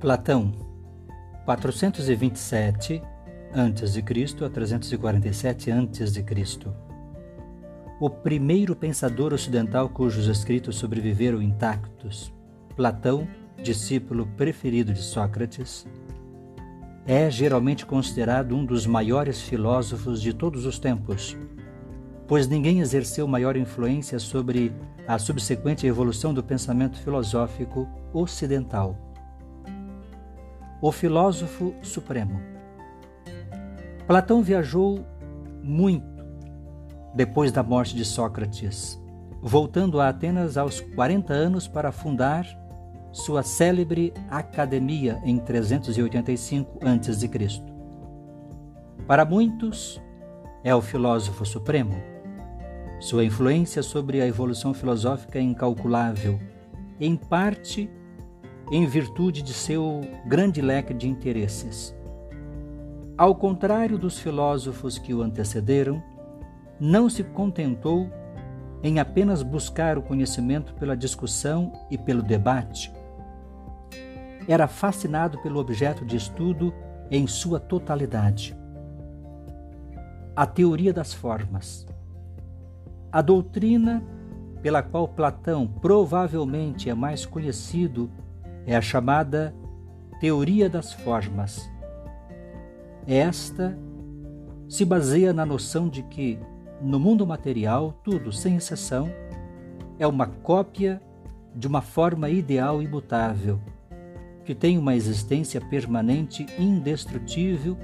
Platão, 427 a.C. a 347 a.C. O primeiro pensador ocidental cujos escritos sobreviveram intactos, Platão, discípulo preferido de Sócrates, é geralmente considerado um dos maiores filósofos de todos os tempos, pois ninguém exerceu maior influência sobre a subsequente evolução do pensamento filosófico ocidental. O filósofo supremo. Platão viajou muito depois da morte de Sócrates, voltando a Atenas aos 40 anos para fundar sua célebre academia em 385 a.C. Para muitos, é o filósofo supremo. Sua influência sobre a evolução filosófica é incalculável, em parte em virtude de seu grande leque de interesses. Ao contrário dos filósofos que o antecederam, não se contentou em apenas buscar o conhecimento pela discussão e pelo debate, era fascinado pelo objeto de estudo em sua totalidade. A teoria das formas. A doutrina pela qual Platão provavelmente é mais conhecido é a chamada teoria das formas. Esta se baseia na noção de que, no mundo material, tudo, sem exceção, é uma cópia de uma forma ideal imutável que tem uma existência permanente, indestrutível,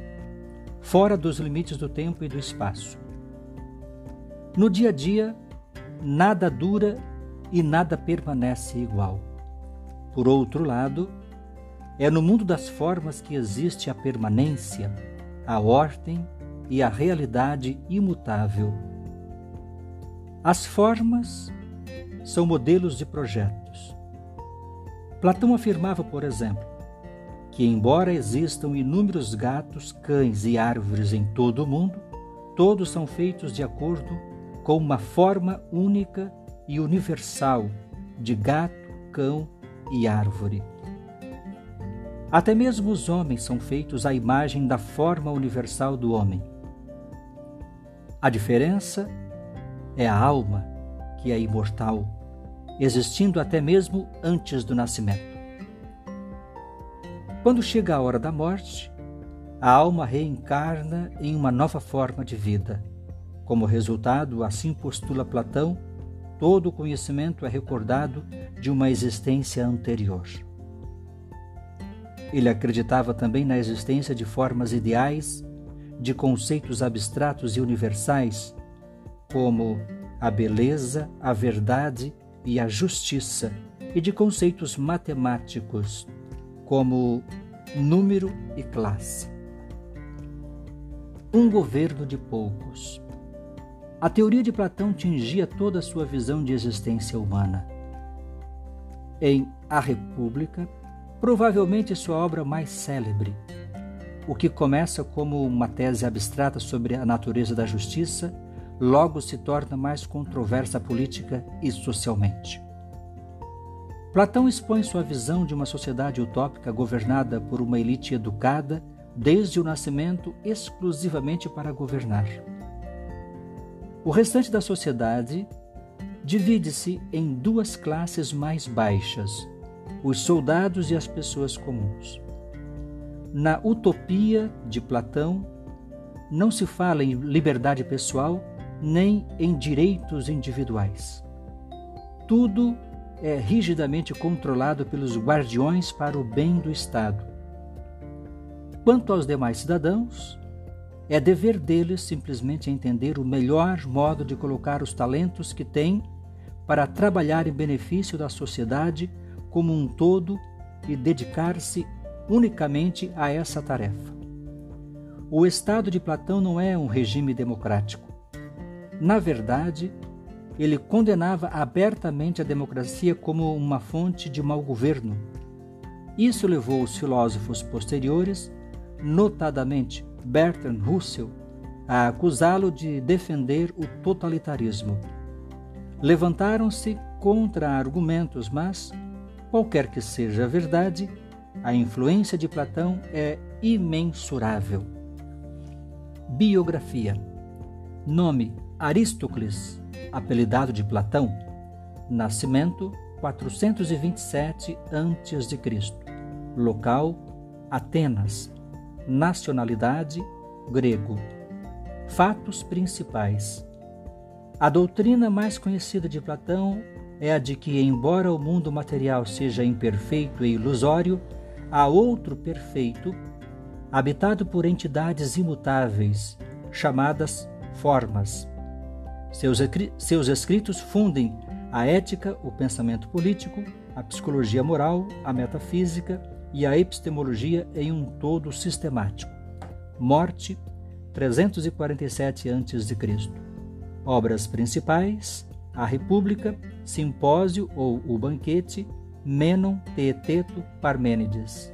fora dos limites do tempo e do espaço. No dia a dia, nada dura e nada permanece igual. Por outro lado, é no mundo das formas que existe a permanência, a ordem e a realidade imutável. As formas são modelos de projetos. Platão afirmava, por exemplo, que, embora existam inúmeros gatos, cães e árvores em todo o mundo, todos são feitos de acordo com uma forma única e universal de gato, cão e árvore. Até mesmo os homens são feitos à imagem da forma universal do homem. A diferença é a alma, que é imortal existindo até mesmo antes do nascimento. Quando chega a hora da morte, a alma reencarna em uma nova forma de vida. Como resultado, assim postula Platão, todo o conhecimento é recordado de uma existência anterior. Ele acreditava também na existência de formas ideais, de conceitos abstratos e universais, como a beleza, a verdade e a justiça, e de conceitos matemáticos, como número e classe. Um governo de poucos. A teoria de Platão tingia toda a sua visão de existência humana. Em A República, provavelmente sua obra mais célebre, o que começa como uma tese abstrata sobre a natureza da justiça logo se torna mais controversa política e socialmente. Platão expõe sua visão de uma sociedade utópica governada por uma elite educada desde o nascimento exclusivamente para governar. O restante da sociedade divide-se em duas classes mais baixas, os soldados e as pessoas comuns. Na utopia de Platão, não se fala em liberdade pessoal nem em direitos individuais. Tudo é rigidamente controlado pelos guardiões para o bem do Estado. Quanto aos demais cidadãos, é dever deles simplesmente entender o melhor modo de colocar os talentos que têm para trabalhar em benefício da sociedade como um todo e dedicar-se unicamente a essa tarefa. O Estado de Platão não é um regime democrático. Na verdade, ele condenava abertamente a democracia como uma fonte de mau governo. Isso levou os filósofos posteriores, notadamente Bertrand Russell, a acusá-lo de defender o totalitarismo. Levantaram-se contra-argumentos, mas, qualquer que seja a verdade, A influência de Platão é imensurável. Biografia: Nome Aristócles, apelidado de Platão. Nascimento 427 a.C. Local: Atenas. Nacionalidade: grego. Fatos principais: A doutrina mais conhecida de Platão é a de que, embora o mundo material seja imperfeito e ilusório, há outro perfeito, habitado por entidades imutáveis, chamadas formas. Seus, seus escritos fundem a ética, o pensamento político, a psicologia moral, a metafísica e a epistemologia em um todo sistemático. Morte, 347 a.C. Obras principais: A República, Simpósio ou O Banquete, Menon, Teeteto, Parmênides.